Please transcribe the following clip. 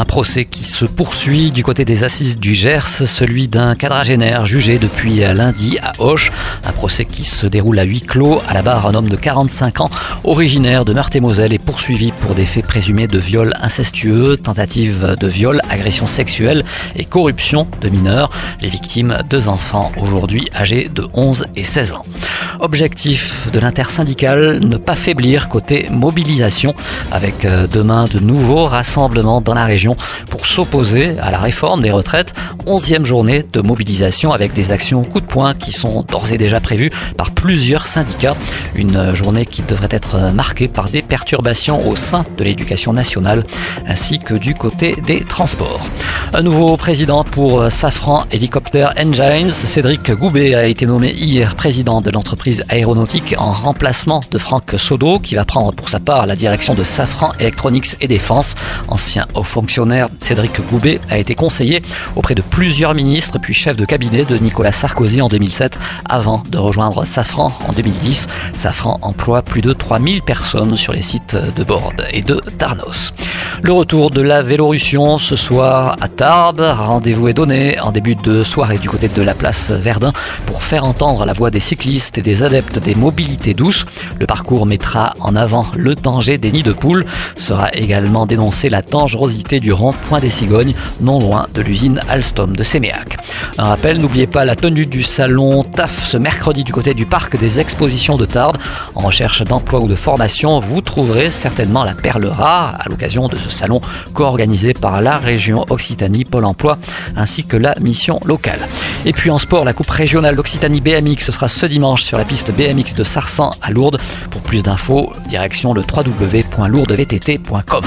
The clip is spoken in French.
Un procès qui se poursuit du côté des assises du Gers, celui d'un quadragénaire jugé depuis lundi à Auch. Un procès qui se déroule à huis clos. À la barre, un homme de 45 ans, originaire de Meurthe-et-Moselle, est poursuivi pour des faits présumés de viol incestueux, tentative de viol, agression sexuelle et corruption de mineurs. Les victimes, deux enfants aujourd'hui âgés de 11 et 16 ans. Objectif de l'intersyndicale, ne pas faiblir côté mobilisation avec euh, demain de nouveaux rassemblements dans la région pour s'opposer à la réforme des retraites. Onzième journée de mobilisation avec des actions coup de poing qui sont d'ores et déjà prévues par plusieurs syndicats. Une journée qui devrait être marquée par des perturbations au sein de l'éducation nationale ainsi que du côté des transports. Un nouveau président pour Safran Helicopter Engines, Cédric Goubet a été nommé hier président de l'entreprise aéronautique en remplacement de Franck Sodo qui va prendre pour sa part la direction de Safran Electronics et Défense. Ancien haut fonctionnaire, Cédric Goubet a été conseiller auprès de plusieurs ministres puis chef de cabinet de Nicolas Sarkozy en 2007 avant de rejoindre Safran en 2010. Safran emploie plus de 3000 personnes sur les sites de Borde et de Tarnos. Le retour de la Vélorussion ce soir à Tarbes. Rendez-vous est donné en début de soirée du côté de la place Verdun pour faire entendre la voix des cyclistes et des adeptes des mobilités douces. Le parcours mettra en avant le danger des nids de poules. Sera également dénoncée la dangerosité du rond-point des cigognes, non loin de l'usine Alstom de Séméac. Un rappel, n'oubliez pas la tenue du salon TAF ce mercredi du côté du parc des expositions de Tarbes. En recherche d'emploi ou de formation, vous trouverez certainement la perle rare à l'occasion de ce salon co-organisé par la région Occitanie, Pôle emploi ainsi que la mission locale. Et puis en sport, la Coupe régionale d'Occitanie BMX ce sera ce dimanche sur la piste BMX de Sarsan à Lourdes. Pour plus d'infos, direction le www.lourdevtt.com.